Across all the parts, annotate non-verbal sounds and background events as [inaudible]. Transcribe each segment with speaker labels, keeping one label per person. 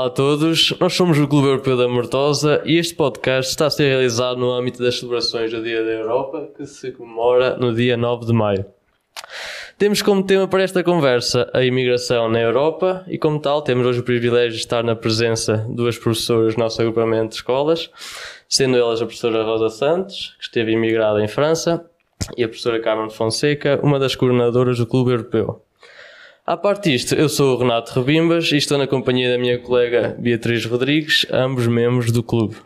Speaker 1: Olá a todos, nós somos o Clube Europeu da Mortosa e este podcast está a ser realizado no âmbito das celebrações do Dia da Europa, que se comemora no dia 9 de maio. Temos como tema para esta conversa a imigração na Europa e, como tal, temos hoje o privilégio de estar na presença de duas professoras do nosso agrupamento de escolas, sendo elas a professora Rosa Santos, que esteve imigrada em França, e a professora Carmen Fonseca, uma das coordenadoras do Clube Europeu. À parte disto, eu sou o Renato Rebimbas e estou na companhia da minha colega Beatriz Rodrigues, ambos membros do clube.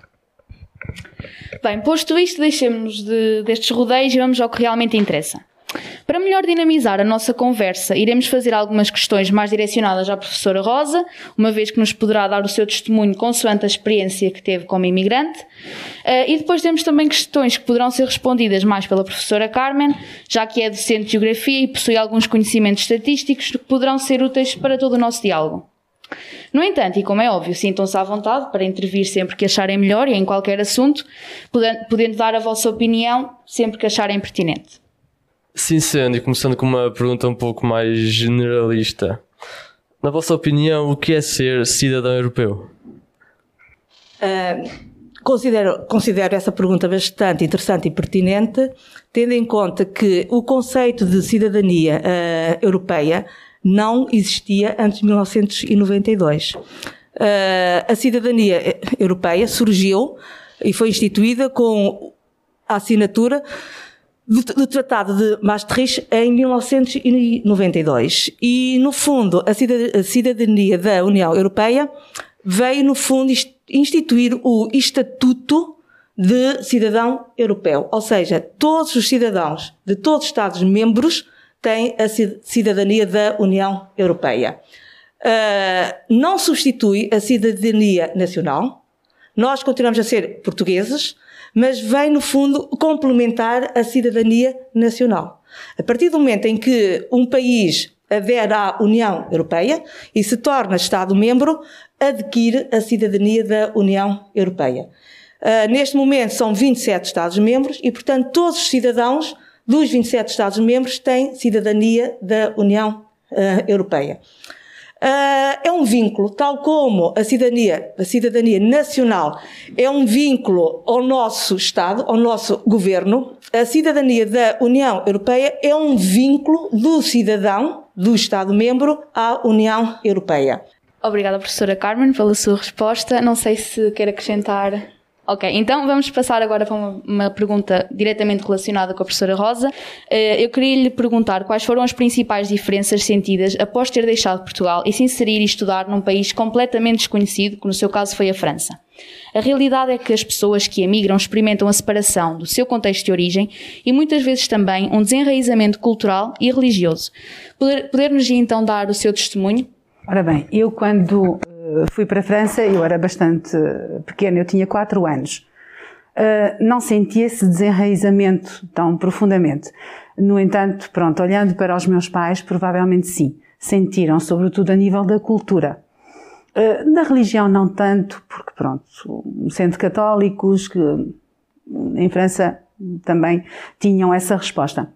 Speaker 2: Bem, posto isto, deixemos de, destes rodeios e vamos ao que realmente interessa. Para melhor dinamizar a nossa conversa, iremos fazer algumas questões mais direcionadas à professora Rosa, uma vez que nos poderá dar o seu testemunho consoante a experiência que teve como imigrante. Uh, e depois temos também questões que poderão ser respondidas mais pela professora Carmen, já que é docente de Geografia e possui alguns conhecimentos estatísticos que poderão ser úteis para todo o nosso diálogo. No entanto, e como é óbvio, sintam-se à vontade para intervir sempre que acharem melhor e em qualquer assunto, podendo dar a vossa opinião sempre que acharem pertinente.
Speaker 1: Sim, sendo, e começando com uma pergunta um pouco mais generalista. Na vossa opinião, o que é ser cidadão europeu?
Speaker 3: Uh, considero, considero essa pergunta bastante interessante e pertinente, tendo em conta que o conceito de cidadania uh, europeia não existia antes de 1992. Uh, a cidadania europeia surgiu e foi instituída com a assinatura do, do, Tratado de Maastricht em 1992. E, no fundo, a cidadania da União Europeia veio, no fundo, instituir o Estatuto de Cidadão Europeu. Ou seja, todos os cidadãos de todos os Estados-membros têm a cidadania da União Europeia. Uh, não substitui a cidadania nacional. Nós continuamos a ser portugueses, mas vem, no fundo, complementar a cidadania nacional. A partir do momento em que um país adere à União Europeia e se torna Estado-membro, adquire a cidadania da União Europeia. Uh, neste momento são 27 Estados-membros e, portanto, todos os cidadãos dos 27 Estados-membros têm cidadania da União uh, Europeia. Uh, é um vínculo, tal como a cidadania, a cidadania nacional é um vínculo ao nosso Estado, ao nosso governo, a cidadania da União Europeia é um vínculo do cidadão, do Estado-membro, à União Europeia.
Speaker 2: Obrigada, professora Carmen, pela sua resposta. Não sei se quer acrescentar Ok, então vamos passar agora para uma, uma, pergunta diretamente relacionada com a professora Rosa. Uh, eu queria lhe perguntar quais foram as principais diferenças sentidas após ter deixado Portugal e se inserir e estudar num país completamente desconhecido, que no seu caso foi a França. A realidade é que as pessoas que emigram experimentam a separação do seu contexto de origem e muitas vezes também um desenraizamento cultural e religioso. Poder-nos poder então dar o seu testemunho?
Speaker 4: Ora bem, eu quando fui para a França, eu era bastante pequena, eu tinha 4 anos. Uh, não senti esse desenraizamento tão profundamente. No entanto, pronto, olhando para os meus pais, provavelmente sim, sentiram, sobretudo a nível da cultura. Da religião não tanto, porque pronto, sendo católicos, que em França também tinham essa resposta.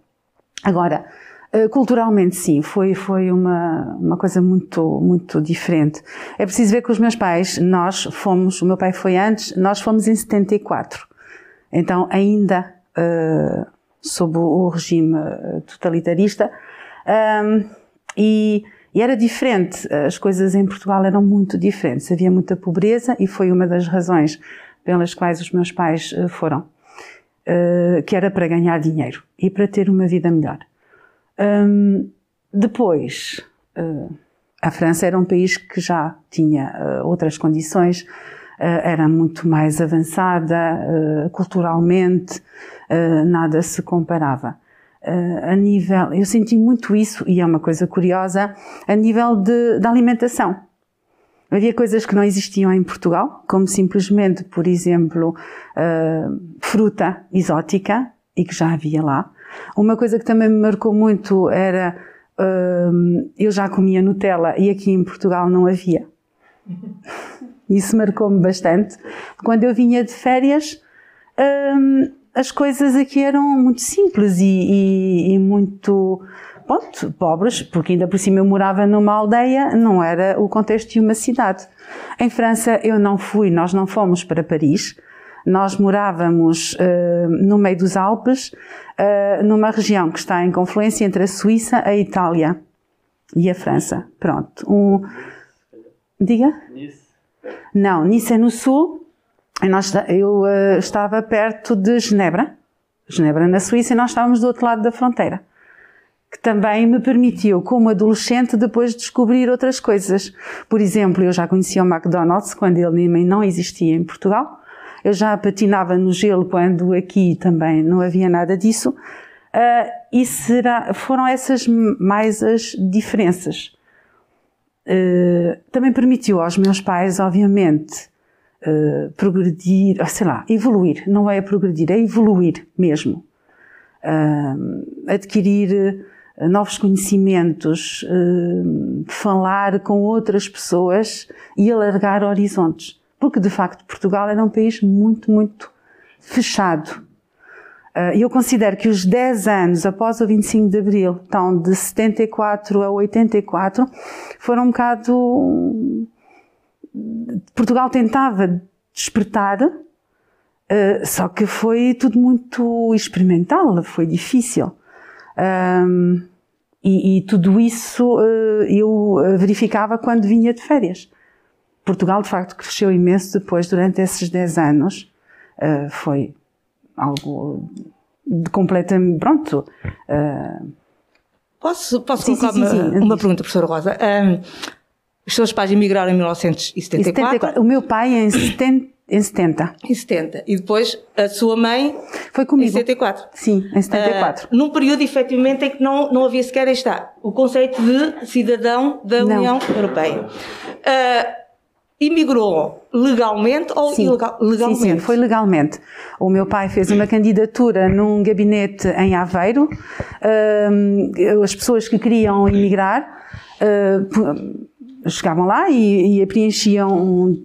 Speaker 4: Agora, eh, culturalmente, sim, foi, foi uma, uma coisa muito, muito diferente. É preciso ver que os meus pais, nós fomos, o meu pai foi antes, nós fomos em 74. Então, ainda uh, sob o regime eh, totalitarista. Um, e, e era diferente, as coisas em Portugal eram muito diferentes. Havia muita pobreza e foi uma das razões pelas quais os meus pais foram. Uh, que era para ganhar dinheiro e para ter uma vida melhor. Um, depois, uh, a França era um país que já tinha uh, outras condições, uh, era muito mais avançada culturalmente, nada se comparava. a nível, eu senti muito isso, e é uma coisa curiosa, a nível de, de alimentação. Havia coisas que não existiam em Portugal, como simplesmente, por exemplo, fruta exótica, e que já havia lá. Uma coisa que também me marcou muito era hum, eu já comia Nutella e aqui em Portugal não havia. [laughs] Isso marcou-me bastante. Quando eu vinha de férias, hum, as coisas aqui eram muito simples e, e, e muito ponto, pobres, porque ainda por cima eu morava numa aldeia, não era o contexto de uma cidade. Em França eu não fui, nós não fomos para Paris, nós morávamos uh, no meio dos Alpes, uh, numa região que está em confluência entre a Suíça, a Itália e a França. Pronto. Um... Diga? Nice. Não, Nice é no sul. Nós, eu uh, estava perto de Genebra, Genebra na Suíça, e nós estávamos do outro lado da fronteira. Que também me permitiu, como adolescente, depois descobrir outras coisas. Por exemplo, eu já conhecia o McDonald's quando ele nem não existia em Portugal. Eu já patinava no gelo quando aqui também não havia nada disso. Uh, e será, foram essas mais as diferenças. Uh, também permitiu aos meus pais, obviamente, uh, progredir, sei lá, evoluir. Não é progredir, é evoluir mesmo. adquirir novos conhecimentos, falar com outras pessoas e alargar horizontes porque de facto Portugal era um país muito, muito fechado. Ah, eu considero que os 10 anos após o 25 de Abril, então de 74 a 84, foram um bocado. Portugal tentava despertar, ah, só que foi tudo muito experimental, foi difícil. E, e tudo isso ah, eu verificava quando vinha de férias. Portugal, de facto, cresceu imenso depois, durante esses 10 anos. Uh, foi algo de completamente. Pronto. Uh,
Speaker 3: posso posso sim, colocar sim, sim, uma, uma pergunta, professora Rosa? Um, os seus pais emigraram em 1974. 74.
Speaker 4: O meu pai em 70. Em 70.
Speaker 3: Em 70. E depois a sua mãe
Speaker 4: foi comigo.
Speaker 3: Em 74.
Speaker 4: Sim, em 74. Uh,
Speaker 3: num período efetivamente em que não, não havia sequer está o conceito de cidadão da não. União Europeia. Uh, imigrou legalmente ou sim. ilegal, legalmente?
Speaker 4: Sim, sim, foi legalmente. O meu pai fez uma candidatura num gabinete em Aveiro. Uh, as pessoas que queriam imigrar uh, chegavam lá e, e preenchiam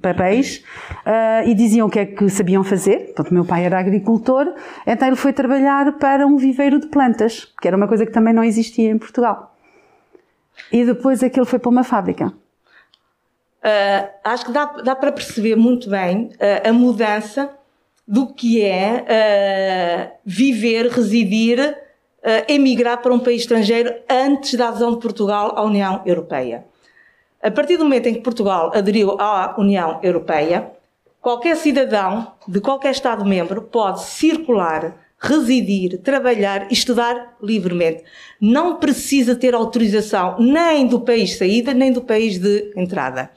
Speaker 4: papéis uh, e diziam o que é que sabiam fazer. Portanto, meu pai era agricultor, então ele foi trabalhar para um viveiro de plantas, que era uma coisa que também não existia em Portugal. E depois aquilo foi para uma fábrica.
Speaker 3: Uh, acho que dá, dá para perceber muito bem uh, a mudança do que é uh, viver, residir, emigrar para um país estrangeiro antes da adesão de Portugal à União Europeia. A partir do momento em que Portugal aderiu à União Europeia, qualquer cidadão de qualquer Estado-membro pode circular, residir, trabalhar e estudar livremente. Não precisa ter autorização nem do país de saída, nem do país de entrada.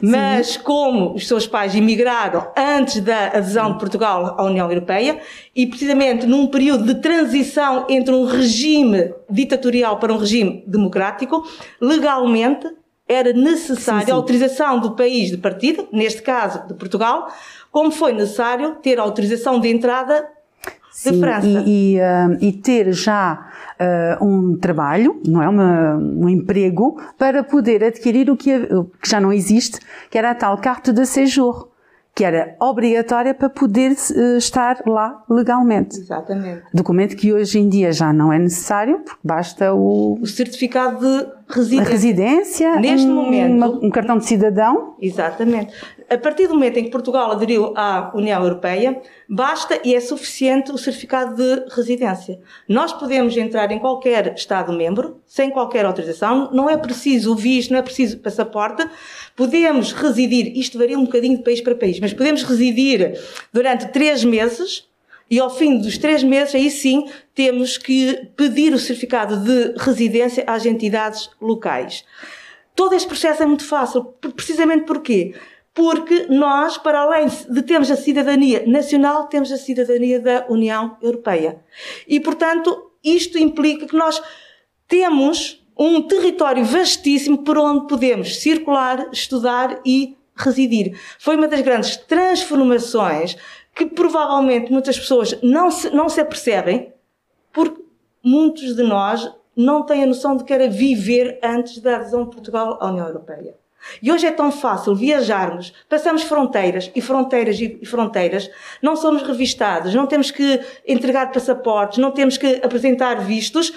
Speaker 3: Mas Sim. como os seus pais emigraram antes da adesão de Portugal à União Europeia e precisamente num período de transição entre um regime ditatorial para um regime democrático, legalmente era necessária sim, sim. a autorização do país de partida, neste caso de Portugal, como foi necessário ter a autorização de entrada Sim, de França.
Speaker 4: E, e, uh, e ter já uh, um trabalho, não é? Uma, um emprego, para poder adquirir o que, que já não existe, que era a tal carte de séjour que era obrigatória para poder uh, estar lá legalmente.
Speaker 3: Exatamente.
Speaker 4: Documento que hoje em dia já não é necessário, porque basta o...
Speaker 3: O certificado de residência.
Speaker 4: residência
Speaker 3: Neste
Speaker 4: um,
Speaker 3: momento.
Speaker 4: Uma, um cartão de cidadão.
Speaker 3: Exatamente. A partir do momento em que Portugal aderiu à União Europeia, basta e é suficiente o certificado de residência. Nós podemos entrar em qualquer Estado-membro, sem qualquer autorização, não é preciso o visto, não é preciso passaporte, podemos residir, isto varia um bocadinho de país para país, mas podemos residir durante três meses e ao fim dos três meses, aí sim, temos que pedir o certificado de residência às entidades locais. Todo este processo é muito fácil, precisamente porquê? Porque nós, para além de termos a cidadania nacional, temos a cidadania da União Europeia. E, portanto, isto implica que nós temos um território vastíssimo por onde podemos circular, estudar e residir. Foi uma das grandes transformações que provavelmente muitas pessoas não se, não se apercebem, porque muitos de nós não têm a noção de que era viver antes da adesão de Portugal à União Europeia. E hoje é tão fácil viajarmos, passamos fronteiras e fronteiras e fronteiras, não somos revistados, não temos que entregar passaportes, não temos que apresentar vistos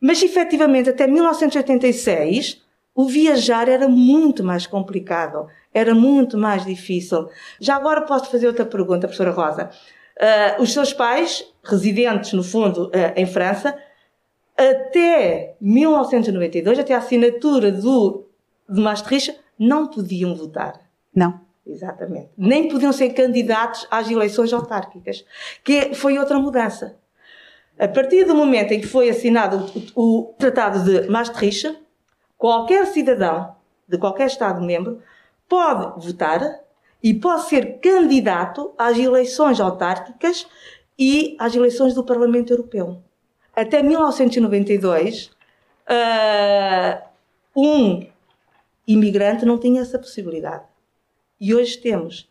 Speaker 3: Mas efetivamente até 1986 o viajar era muito mais complicado, era muito mais difícil. Já agora posso fazer outra pergunta, professora Rosa. Uh, os seus pais, residentes no fundo uh, em França, até 1992, até a assinatura do, de Maastricht, não podiam votar.
Speaker 4: Não.
Speaker 3: Exatamente. Nem podiam ser candidatos às eleições autárquicas, que foi outra mudança. A partir do momento em que foi assinado o, o Tratado de Maastricht, qualquer cidadão de qualquer Estado-membro pode votar e pode ser candidato às eleições autárquicas e às eleições do Parlamento Europeu. Até 1992, uh, ah, um imigrante não tinha essa possibilidade. E hoje temos.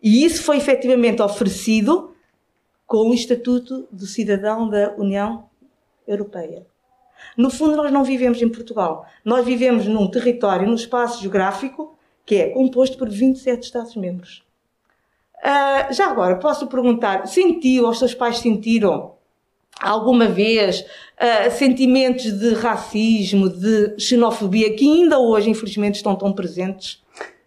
Speaker 3: E isso foi efetivamente oferecido com o Estatuto do Cidadão da União Europeia. No fundo, nós não vivemos em Portugal. Nós vivemos num território, num espaço geográfico que é composto por 27 Estados-membros. Uh, já agora, posso perguntar, sentiu, os seus pais sentiram alguma vez uh, sentimentos de racismo, de xenofobia, que ainda hoje, infelizmente, estão tão presentes?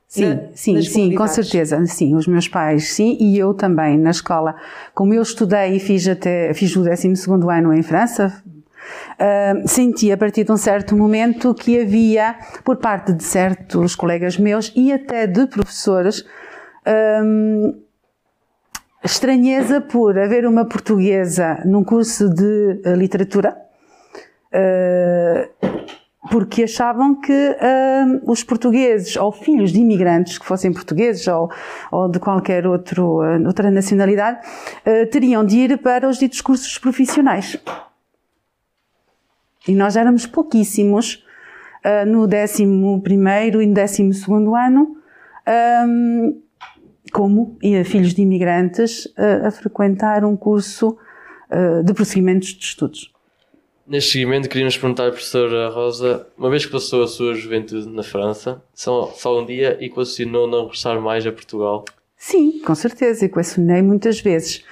Speaker 4: Sim, na, sim, sim, com certeza. Sim, os meus pais, sim, e eu também na escola. Como eu estudei e fiz até, fiz o 12 ano em França, Uh, senti a partir de um certo momento que havia, por parte de certos colegas meus e até de professores, estranheza por haver uma portuguesa num curso de uh, literatura, uh, porque achavam que uh, os portugueses ou filhos de imigrantes que fossem portugueses ou, ou de qualquer outro, outra nacionalidade teriam de ir para os ditos cursos profissionais. E nós éramos pouquíssimos no 11 e no 12 ano, como filhos de imigrantes, uh, a frequentar um curso uh, de prosseguimentos de estudos.
Speaker 1: Neste seguimento, queríamos perguntar à professora Rosa, uma vez que passou a sua juventude na França, só, só um dia e equacionou não regressar mais a Portugal?
Speaker 4: Sim, com certeza, equacionei muitas vezes.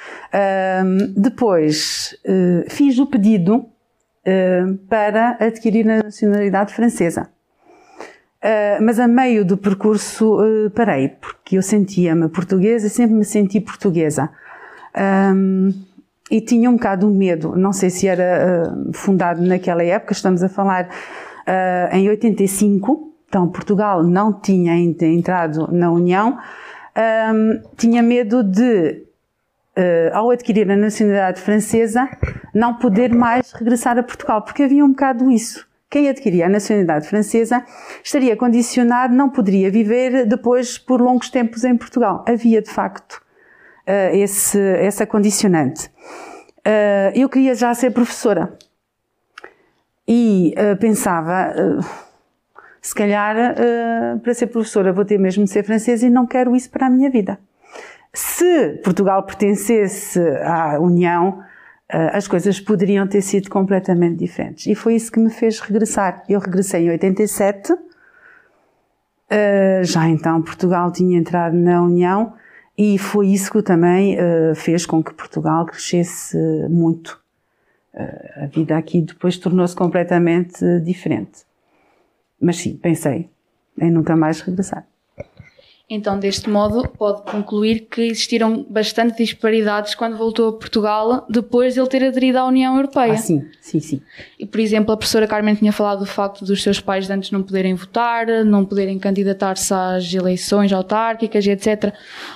Speaker 4: depois, uh, fiz o pedido eh, para adquirir a nacionalidade francesa. Uh, mas a meio do percurso uh, parei, porque eu sentia-me portuguesa, sempre me senti portuguesa. Um, e tinha um bocado de medo, não sei se era uh, fundado naquela época, estamos a falar em 85, então Portugal não tinha ainda entrado na União, um, tinha medo de ao adquirir a nacionalidade francesa, não poder mais regressar a Portugal, porque havia um bocado isso. Quem adquiria a nacionalidade francesa estaria condicionado, não poderia viver depois por longos tempos em Portugal. Havia, de facto, uh, esse, essa condicionante. Uh, eu queria já ser professora. E pensava, se calhar, para ser professora vou ter mesmo de ser francesa e não quero isso para a minha vida. Se Portugal pertencesse à União, as coisas poderiam ter sido completamente diferentes. E foi isso que me fez regressar. Eu regressei em 87, eh, já então Portugal tinha entrado na União e foi isso que também eh, fez com que Portugal crescesse muito. A vida aqui depois tornou-se completamente diferente. Mas sim, pensei em nunca mais regressar.
Speaker 2: Então, deste modo, pode concluir que existiram bastante disparidades quando voltou a Portugal depois de ele ter aderido à União Europeia. Ah,
Speaker 4: sim, sim, sim.
Speaker 2: E, por exemplo, a professora Carmen tinha falado do facto dos seus pais antes não poderem votar, não poderem candidatar-se às eleições autárquicas etc.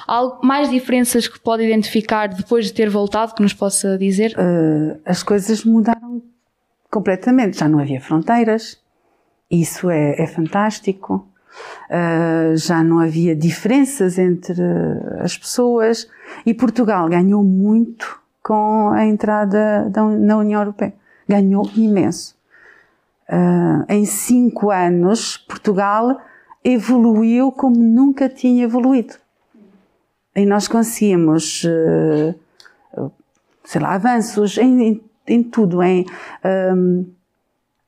Speaker 2: Há algo, mais diferenças que pode identificar depois de ter voltado que nos possa dizer?
Speaker 4: Uh, as coisas mudaram completamente. Já não havia fronteiras. Isso é, é fantástico. Uh, já não havia diferenças entre as pessoas e Portugal ganhou muito com a entrada da, na União Europeia. Ganhou imenso. Uh, em cinco anos, Portugal evoluiu como nunca tinha evoluído. E nós conseguimos, uh, sei lá, avanços em, em, em tudo, em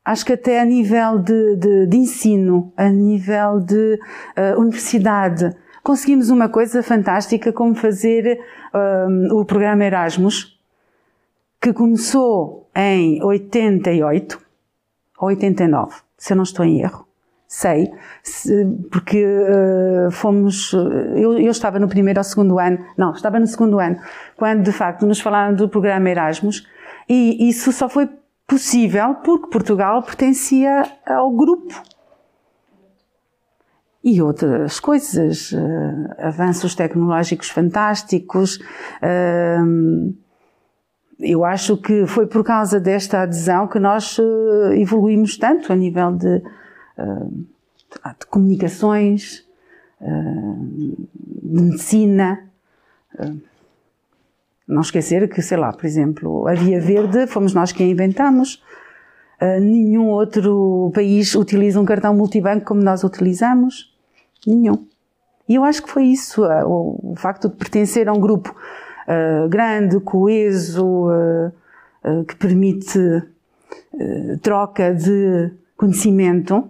Speaker 4: acho que até a nível de, de, de ensino, a nível de uh, universidade, conseguimos uma coisa fantástica como fazer um, o programa Erasmus, que começou em 88 ou 89, se eu não estou em erro. Sei, se, porque uh, fomos. Eu, eu, estava no primeiro ou segundo ano, não, estava no segundo ano, quando de facto nos falaram do programa Erasmus, e isso só foi possível porque Portugal pertencia ao grupo e outras coisas, uh, avanços tecnológicos fantásticos. Uh, eu acho que foi por causa desta adesão que nós uh, evoluímos tanto a nível de, de comunicações, de medicina. Não esquecer que, sei lá, por exemplo, a Via Verde fomos nós que a inventamos. Uh, nenhum outro país utiliza um cartão multibanco como nós utilizamos. Nenhum. E eu acho que foi isso, uh, o, facto de pertencer a um grupo uh, grande, coeso, que permite troca de conhecimento,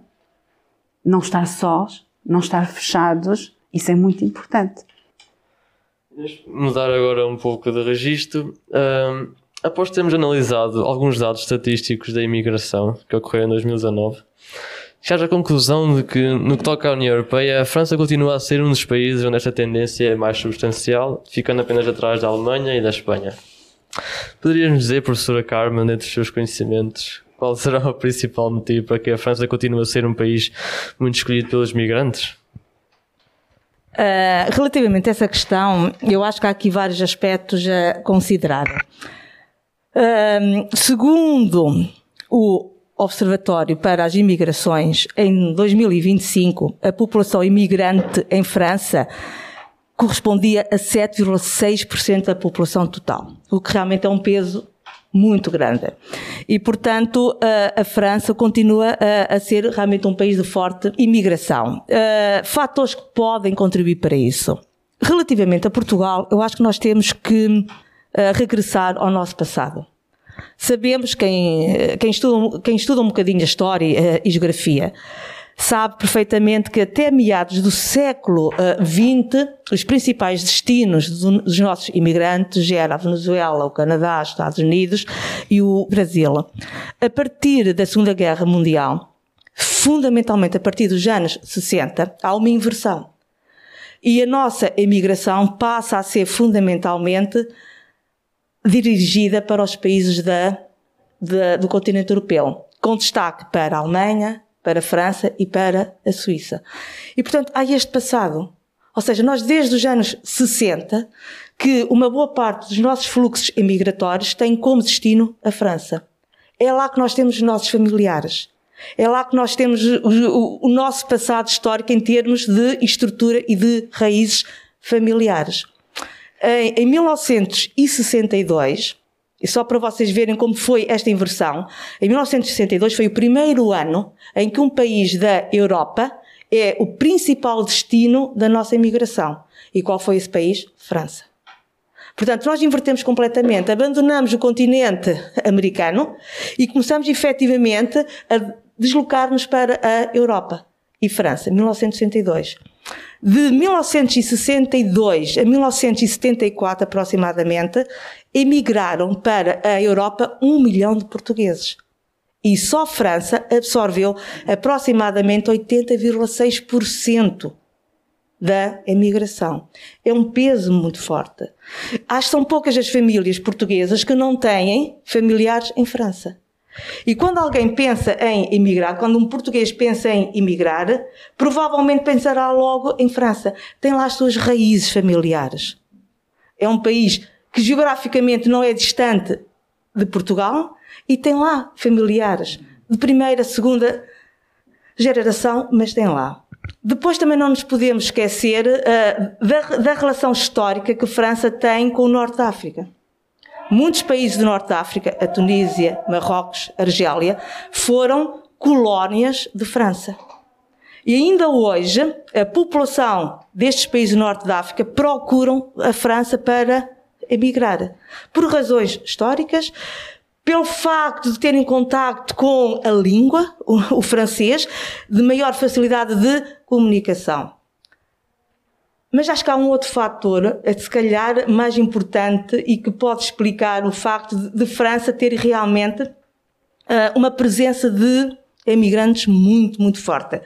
Speaker 4: não estar sós, não estar fechados, isso é muito importante.
Speaker 1: Mudar agora um pouco de registro. Após termos analisado alguns dados estatísticos da imigração que ocorreram em 2019, chega à conclusão de que, no que toca à União Europeia, a França continua a ser um dos países onde esta tendência é mais substancial, ficando apenas atrás da Alemanha e da Espanha. Poderias-nos dizer, professora Carmen, dentre os seus conhecimentos, qual será o principal motivo para que a França continue a ser um país muito escolhido pelos migrantes?
Speaker 3: Uh, relativamente a essa questão, eu acho que há aqui vários aspectos a considerar. Um, segundo o Observatório para as Imigrações, em 2025, a população imigrante em França correspondia a 7,6% da população total, o que realmente é um peso muito grande. E, portanto, a, França continua a, ser realmente um país de forte imigração. Fatores que podem contribuir para isso. Relativamente a Portugal, eu acho que nós temos que regressar ao nosso passado. Sabemos, quem, quem, estuda, quem estuda um bocadinho a história uh, e geografia, sabe perfeitamente que até meados do século XX, uh, os principais destinos dos nossos imigrantes eram a Venezuela, o Canadá, os Estados Unidos e o Brasil. A partir da Segunda Guerra Mundial, fundamentalmente a partir dos anos 60, há uma inversão. E a nossa imigração passa a ser fundamentalmente dirigida para os países da, da, do continente europeu, com destaque para a Alemanha, para a França e para a Suíça. E, portanto, há este passado. Ou seja, nós desde os anos 60 que uma boa parte dos nossos fluxos emigratórios tem como destino a França. É lá que nós temos os nossos familiares. É lá que nós temos o, o, o nosso passado histórico em termos de estrutura e de raízes familiares. Em, em 1962, e só para vocês verem como foi esta inversão, em 1962 foi o primeiro ano em que um país da Europa é o principal destino da nossa imigração. E qual foi esse país? França. Portanto, nós invertemos completamente, abandonamos o continente americano e começamos efetivamente a deslocar-nos para a Europa e França, 1962. De 1962 a 1974, aproximadamente, emigraram para a Europa um milhão de portugueses. E só a França absorveu aproximadamente 80,6% da emigração. É um peso muito forte. Acho que são poucas as famílias portuguesas que não têm familiares em França. E quando alguém pensa em emigrar, quando um português pensa em emigrar, provavelmente pensará logo em França. Tem lá as suas raízes familiares. É um país que geograficamente não é distante de Portugal e tem lá familiares de primeira, segunda geração, mas tem lá. Depois também não nos podemos esquecer uh, da, da relação histórica que França tem com o Norte da África. Muitos países do Norte da África, a Tunísia, Marrocos, Argélia, foram colónias de França. E ainda hoje, a população destes países do Norte da África procuram a França para emigrar. Por razões históricas, pelo facto de terem contacto com a língua, o, francês, de maior facilidade de comunicação. Mas acho que há um outro fator, eh, se calhar mais importante e que pode explicar o facto de, de França ter realmente uh, uma presença de imigrantes muito, muito forte.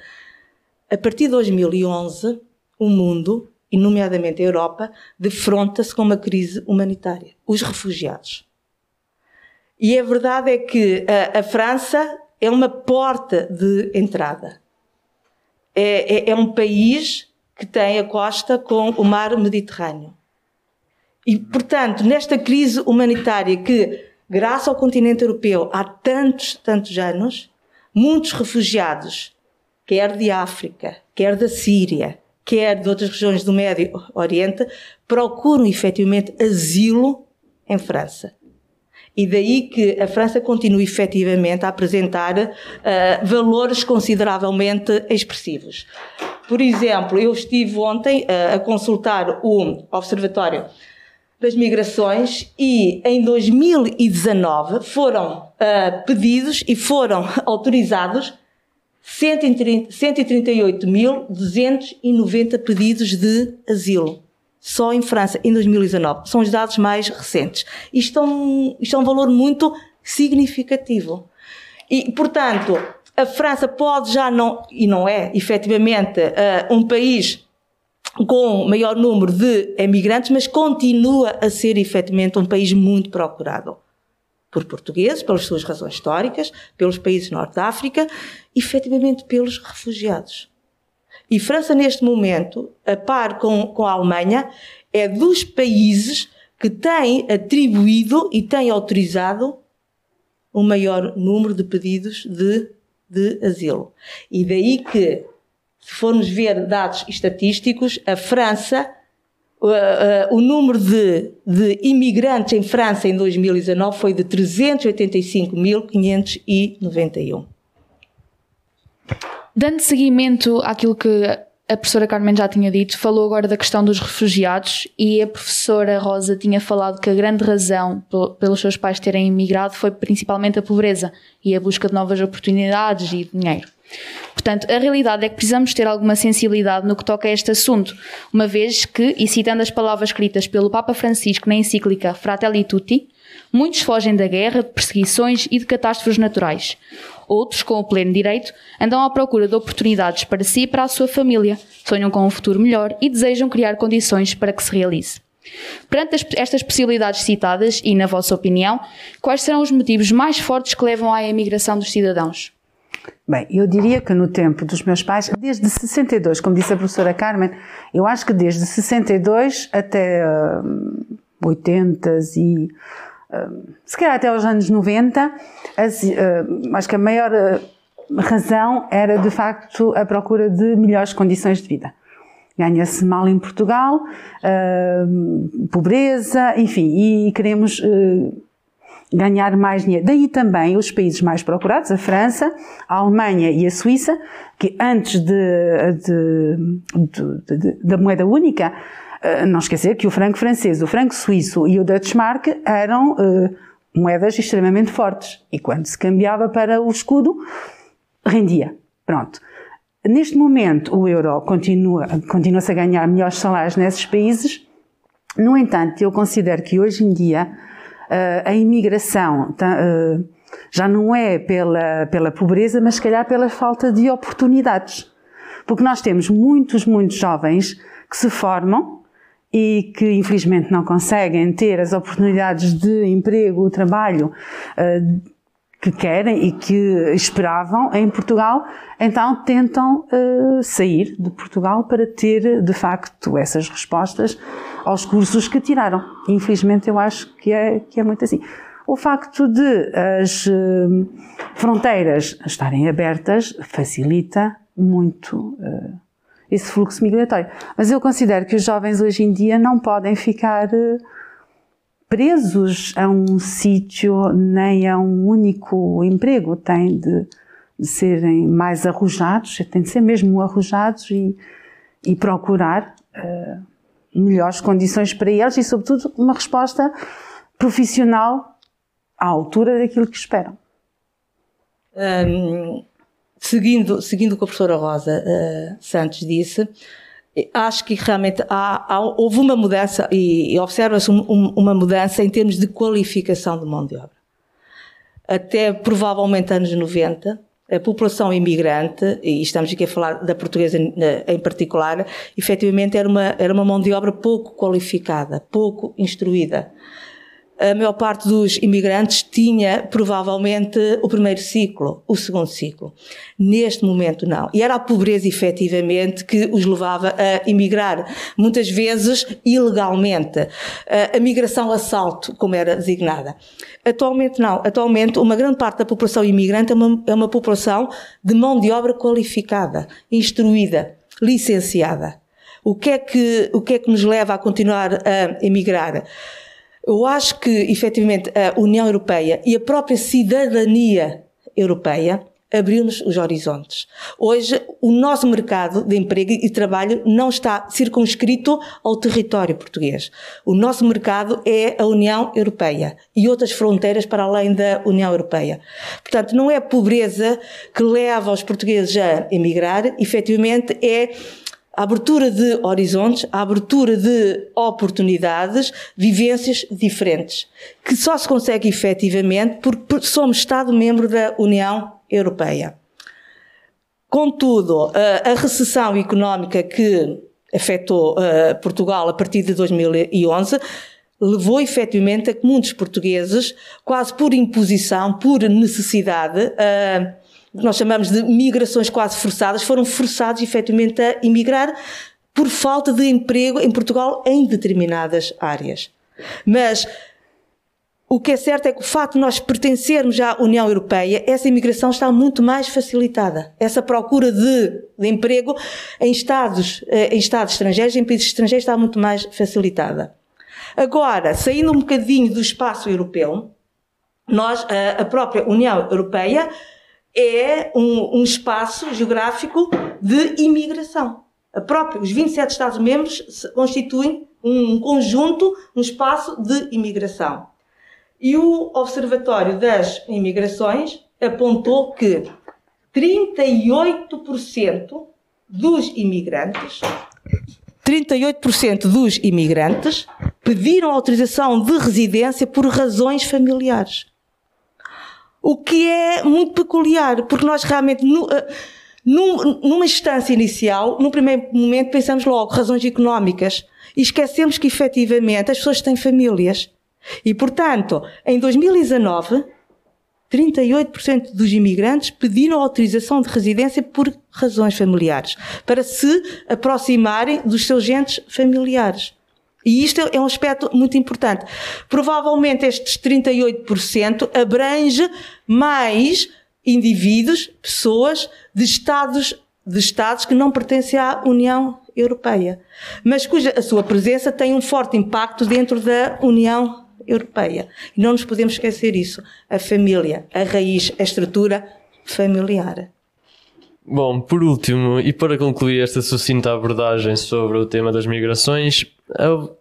Speaker 3: A partir de 2011, o mundo, e nomeadamente a Europa, defronta-se com uma crise humanitária. Os refugiados. E a verdade é que a, a França é uma porta de entrada. É, é, é um país que tem a costa com o mar Mediterrâneo. E, portanto, nesta crise humanitária que, graças ao continente europeu, há tantos, tantos anos, muitos refugiados, quer de África, quer da Síria, quer de outras regiões do Médio Oriente, procuram efetivamente asilo em França. E daí que a França continua efetivamente a apresentar uh, valores consideravelmente expressivos. Por exemplo, eu estive ontem uh, a consultar o Observatório das Migrações e em 2019 foram uh, pedidos e foram [laughs] autorizados 138.290 pedidos de asilo só em França, em 2019. São os dados mais recentes. Isto é um, isto é um valor muito significativo. E, portanto, a França pode já não, e não é, efetivamente, uh, um país com maior número de emigrantes, mas continua a ser, efetivamente, um país muito procurado por portugueses, pelas suas razões históricas, pelos países norte da África, efetivamente pelos refugiados. E França, neste momento, a par com, com a Alemanha, é dos países que tem atribuído e tem autorizado o maior número de pedidos de, de asilo. E daí que, se formos ver dados estatísticos, a França, uh, uh, o número de, de imigrantes em França em 2019 foi de 385.591.
Speaker 2: Dando seguimento àquilo que a professora Carmen já tinha dito, falou agora da questão dos refugiados e a professora Rosa tinha falado que a grande razão pelos seus pais terem emigrado foi principalmente a pobreza e a busca de novas oportunidades e dinheiro. Portanto, a realidade é que precisamos ter alguma sensibilidade no que toca a este assunto, uma vez que, e citando as palavras escritas pelo Papa Francisco na encíclica Fratelli Tutti, muitos fogem da guerra, de perseguições e de catástrofes naturais. Outros, com o pleno direito, andam à procura de oportunidades para si e para a sua família, sonham com um futuro melhor e desejam criar condições para que se realize. Perante estas possibilidades citadas, e na vossa opinião, quais serão os motivos mais fortes que levam à emigração dos cidadãos?
Speaker 4: Bem, eu diria que no tempo dos meus pais, desde 62, como disse a professora Carmen, eu acho que desde 62 até uh, 80 e se calhar até aos anos 90, uh, acho que a maior uh, razão era de facto a procura de melhores condições de vida. Ganha-se mal em Portugal, pobreza, enfim, e queremos ganhar mais dinheiro. Daí também os países mais procurados, a França, a Alemanha e a Suíça, que antes de, de, de, da moeda única não esquecer que o franco francês, o franco suíço e o Deutschmark eram uh, moedas extremamente fortes. E quando se cambiava para o escudo, rendia. Pronto. Neste momento, o euro continua, continua-se a ganhar melhores salários nesses países. No entanto, eu considero que hoje em dia uh, a imigração uh, já não é pela, pela pobreza, mas se calhar pela falta de oportunidades. Porque nós temos muitos, muitos jovens que se formam e que infelizmente não conseguem ter as oportunidades de emprego, trabalho uh, que querem e que esperavam em Portugal, então tentam uh, sair de Portugal para ter de facto essas respostas aos cursos que tiraram. Infelizmente eu acho que é, que é muito assim. O facto de as uh, fronteiras estarem abertas facilita muito esse fluxo migratório. Mas eu considero que os jovens hoje em dia não podem ficar eh, presos a um sítio nem a um único emprego. Têm de, de, serem mais arrojados, têm de ser mesmo arrojados e, e procurar uh, melhores condições para eles e, sobretudo, uma resposta profissional à altura daquilo que esperam.
Speaker 3: Um seguindo, seguindo o que a professora Rosa uh, Santos disse, Acho que realmente há, há, houve uma mudança e, e observa-se um, um, uma mudança em termos de qualificação de mão de obra. Até provavelmente anos 90, a população imigrante, e estamos aqui a falar da portuguesa em particular, efetivamente era uma, era uma mão de obra pouco qualificada, pouco instruída a maior parte dos imigrantes tinha provavelmente o primeiro ciclo, o segundo ciclo. Neste momento não. E era a pobreza efetivamente que os levava a emigrar, muitas vezes ilegalmente. A migração assalto, como era designada. Atualmente não. Atualmente uma grande parte da população imigrante é uma, é uma população de mão de obra qualificada, instruída, licenciada. O que é que, o que é que nos leva a continuar a emigrar? Eu acho que, efetivamente, a União Europeia e a própria cidadania europeia abriu-nos os horizontes. Hoje, o nosso mercado de emprego e trabalho não está circunscrito ao território português. O nosso mercado é a União Europeia e outras fronteiras para além da União Europeia. Portanto, não é a pobreza que leva os portugueses a emigrar, efetivamente é a abertura de horizontes, a abertura de oportunidades, vivências diferentes, que só se consegue efetivamente porque somos Estado-membro da União Europeia. Contudo, a recessão económica que afetou Portugal a partir de 2011 levou efetivamente a que muitos portugueses, quase por imposição, por necessidade, nós chamamos de migrações quase forçadas, foram forçados efetivamente a emigrar por falta de emprego em Portugal em determinadas áreas. Mas o que é certo é que o facto de nós pertencermos à União Europeia, essa imigração está muito mais facilitada. Essa procura de, de emprego em estados, eh, em estados estrangeiros, em países estrangeiros, está muito mais facilitada. Agora, saindo um bocadinho do espaço europeu, nós, a própria União Europeia, é um, um espaço geográfico de imigração. A própria, os 27 Estados-membros constituem um conjunto, um espaço de imigração. E o Observatório das Imigrações apontou que 38% dos imigrantes 38% dos imigrantes pediram autorização de residência por razões familiares. O que é muito peculiar, porque nós realmente, eh, numa instância inicial, no primeiro momento, pensamos logo razões económicas e esquecemos que efetivamente as pessoas têm famílias. E, portanto, em 2019, 38% dos imigrantes pediram autorização de residência por razões familiares, para se aproximarem dos seus gentes familiares. E isto é um aspecto muito importante. Provavelmente estes 38% abrange mais indivíduos, pessoas de estados, de estados que não pertencem à União Europeia, mas cuja a sua presença tem um forte impacto dentro da União Europeia. E não nos podemos esquecer isso. A família, a raiz, a estrutura familiar.
Speaker 1: Bom, por último, e para concluir esta sucinta abordagem sobre o tema das migrações,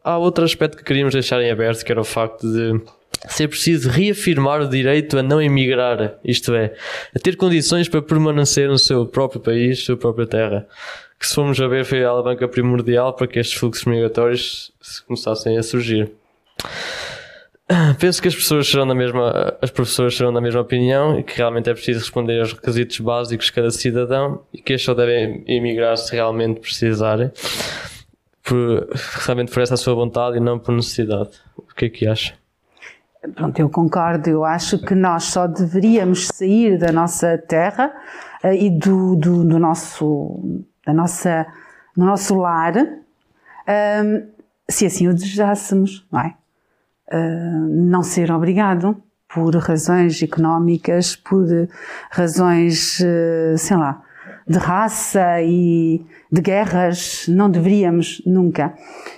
Speaker 1: há outro aspecto que queríamos deixar em aberto, que era o facto de ser preciso reafirmar o direito a não emigrar, isto é, a ter condições para permanecer no seu próprio país, sua própria terra. Que se formos a ver foi a alavanca primordial para que estes fluxos migratórios começassem a surgir. Penso que as pessoas serão da mesma, as professoras serão da mesma opinião e que realmente é preciso responder aos requisitos básicos de cada cidadão e que estes só devem emigrar se realmente precisarem, por, realmente por essa sua vontade e não por necessidade. O que é que acha?
Speaker 4: Pronto, eu concordo. Eu acho que nós só deveríamos sair da nossa terra uh, e do, do, do, nosso, da nossa, do nosso lar uh, se assim o desejássemos, não é? Uh, não ser obrigado por razões económicas, por razões, sei lá, de raça e de guerras, não deveríamos nunca.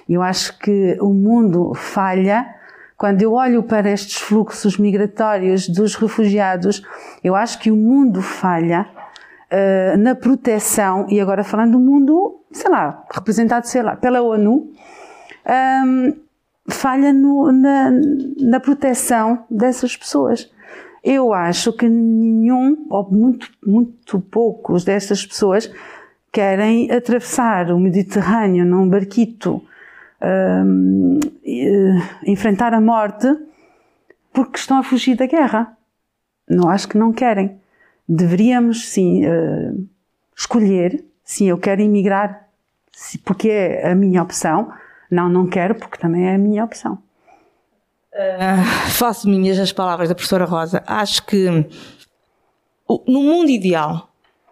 Speaker 4: Eu acho que o mundo falha quando eu olho para estes fluxos migratórios dos refugiados, eu acho que o mundo falha uh, na proteção, e agora falando do mundo, sei lá, representado, sei lá, pela ONU, um, ehm, falha no, na, na proteção dessas pessoas. Eu acho que nenhum, ou muito, muito poucos dessas pessoas querem atravessar o Mediterrâneo num barquito, um, enfrentar a morte, porque estão a fugir da guerra. Não acho que não querem. Deveríamos, sim, uh, escolher, sim, eu quero emigrar, porque é a minha opção. Não, não quero, porque também é a minha opção.
Speaker 3: Uh, faço minhas as palavras da professora Rosa. Acho que no mundo ideal,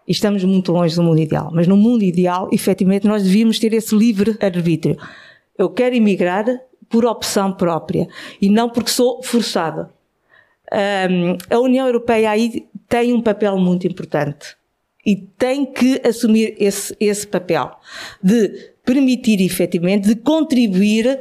Speaker 3: e estamos muito longe do mundo ideal, mas no mundo ideal, efetivamente, nós devíamos ter esse livre arbítrio. Eu quero emigrar por opção própria e não porque sou forçada. Um, a União Europeia aí tem um papel muito importante e tem que assumir esse, esse papel de permitir efetivamente, de contribuir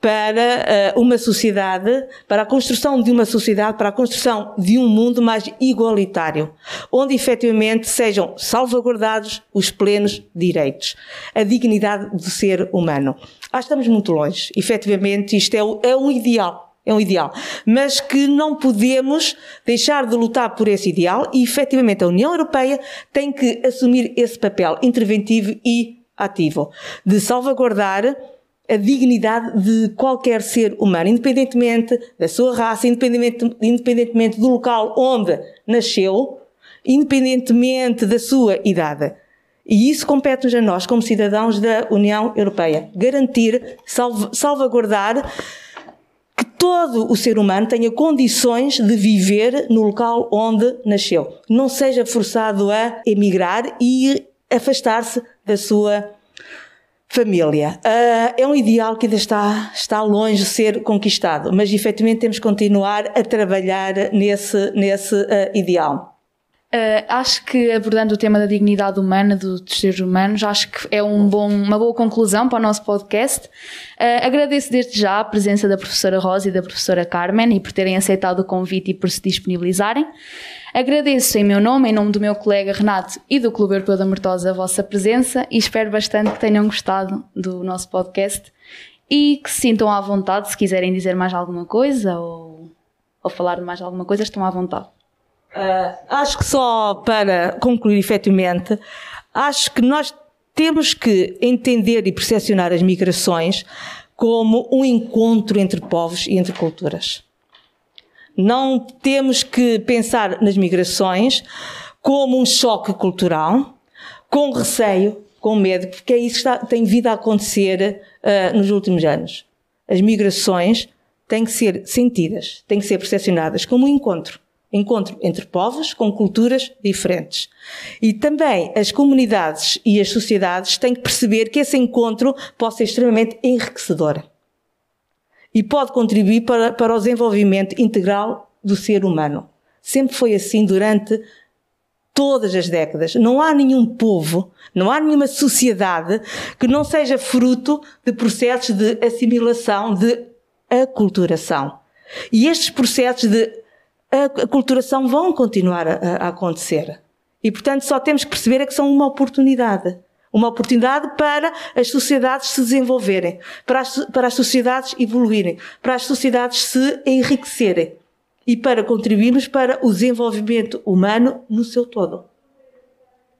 Speaker 3: para uh, uma sociedade, para a construção de uma sociedade, para a construção de um mundo mais igualitário, onde efetivamente sejam salvaguardados os plenos direitos, a dignidade do ser humano. Ah, estamos muito longe. Efetivamente, isto é, é um ideal é um ideal, mas que não podemos deixar de lutar por esse ideal e efetivamente a União Europeia tem que assumir esse papel interventivo e ativo de salvaguardar a dignidade de qualquer ser humano, independentemente da sua raça, independentemente, independentemente do local onde nasceu, independentemente da sua idade. E isso compete-nos a nós, como cidadãos da União Europeia, garantir, salvaguardar que todo o ser humano tenha condições de viver no local onde nasceu. Não seja forçado a emigrar e afastar-se da sua Família. Uh, é um ideal que ainda está, está longe de ser conquistado, mas efetivamente temos que continuar a trabalhar nesse, nesse uh, ideal.
Speaker 2: Uh, acho que abordando o tema da dignidade humana do, dos seres humanos, acho que é um bom, uma boa conclusão para o nosso podcast. Uh, agradeço desde já a presença da professora Rosa e da professora Carmen e por terem aceitado o convite e por se disponibilizarem. Agradeço em meu nome, em nome do meu colega Renato e do Clube Europeu da Mortosa a vossa presença e espero bastante que tenham gostado do nosso podcast e que se sintam à vontade se quiserem dizer mais alguma coisa ou, ou falar de mais alguma coisa, estão à vontade.
Speaker 3: Uh, acho que só para concluir efetivamente, acho que nós temos que entender e percepcionar as migrações como um encontro entre povos e entre culturas. Não temos que pensar nas migrações como um choque cultural, com receio, com medo, porque é isso que está, tem vindo a acontecer uh, nos últimos anos. As migrações têm que ser sentidas, têm que ser percepcionadas como um encontro. Encontro entre povos com culturas diferentes. E também as comunidades e as sociedades têm que perceber que esse encontro pode ser extremamente enriquecedor e pode contribuir para, para o desenvolvimento integral do ser humano. Sempre foi assim durante todas as décadas. Não há nenhum povo, não há nenhuma sociedade que não seja fruto de processos de assimilação, de aculturação. E estes processos de aculturação vão continuar a, a acontecer. E, portanto, só temos que perceber é que são uma oportunidade. Uma oportunidade para as sociedades se desenvolverem, para as, para as sociedades evoluírem, para as sociedades se enriquecerem e para contribuirmos para o desenvolvimento humano no seu todo.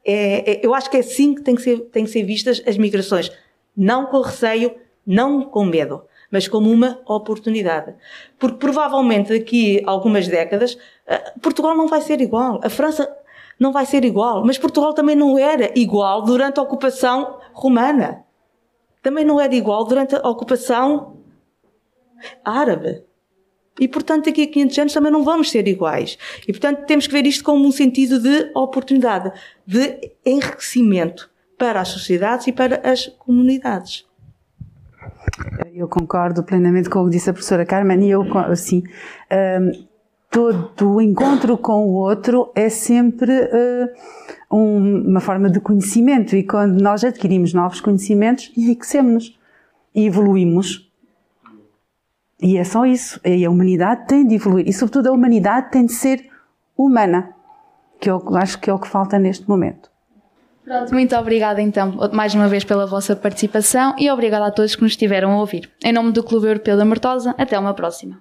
Speaker 3: É, é, eu acho que é assim que têm que, ser, têm que ser vistas as migrações. Não com receio, não com medo, mas como uma oportunidade. Porque provavelmente daqui a algumas décadas, eh, Portugal não vai ser igual. A França não vai ser igual. Mas Portugal também não era igual durante a ocupação romana. Também não era igual durante a ocupação árabe. E, portanto, daqui a 500 anos também não vamos ser iguais. E, portanto, temos que ver isto como um sentido de oportunidade, de enriquecimento para as sociedades e para as comunidades.
Speaker 4: Eu concordo plenamente com o que disse a professora Carmen e eu, assim, um, todo o encontro com o outro é sempre uh, um, uma forma de conhecimento e quando nós adquirimos novos conhecimentos, enriquecemos e evoluímos. E é só isso. E a humanidade tem de evoluir. E, sobretudo, a humanidade tem de ser humana, que eu acho que é o que falta neste momento.
Speaker 2: Pronto, muito obrigada então mais uma vez pela vossa participação e obrigada a todos que nos estiveram a ouvir. Em nome do Clube Europeu da Mortosa, até uma próxima.